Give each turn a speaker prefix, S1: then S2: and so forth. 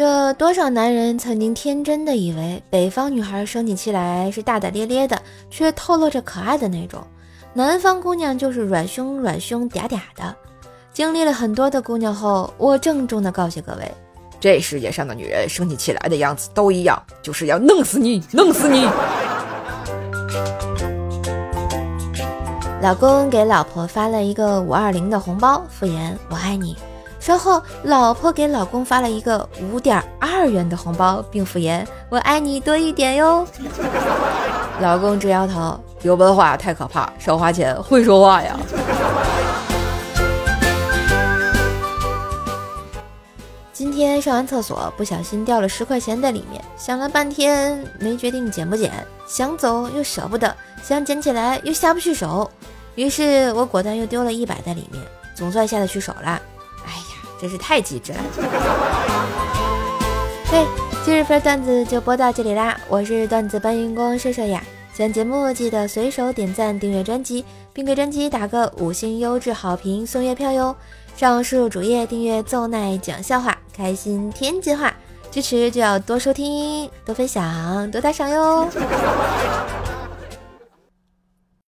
S1: 这多少男人曾经天真的以为北方女孩生起气来是大大咧咧的，却透露着可爱的那种；南方姑娘就是软胸软胸嗲嗲的。经历了很多的姑娘后，我郑重的告诫各位：
S2: 这世界上的女人生起气来的样子都一样，就是要弄死你，弄死你。
S1: 老公给老婆发了一个五二零的红包，敷衍我爱你。稍后，老婆给老公发了一个五点二元的红包，并敷衍我爱你多一点哟。老公直摇头，
S2: 有文化太可怕，少花钱会说话呀。
S1: 今天上完厕所，不小心掉了十块钱在里面，想了半天没决定捡不捡，想走又舍不得，想捡起来又下不去手，于是我果断又丢了一百在里面，总算下得去手了。真是太机智了！嘿，今日份段子就播到这里啦，我是段子搬运工射射呀。喜欢节目记得随手点赞、订阅专辑，并给专辑打个五星优质好评送月票哟。上输入主页订阅奏奈讲笑话，开心天津话，支持就要多收听、多分享、多打赏哟。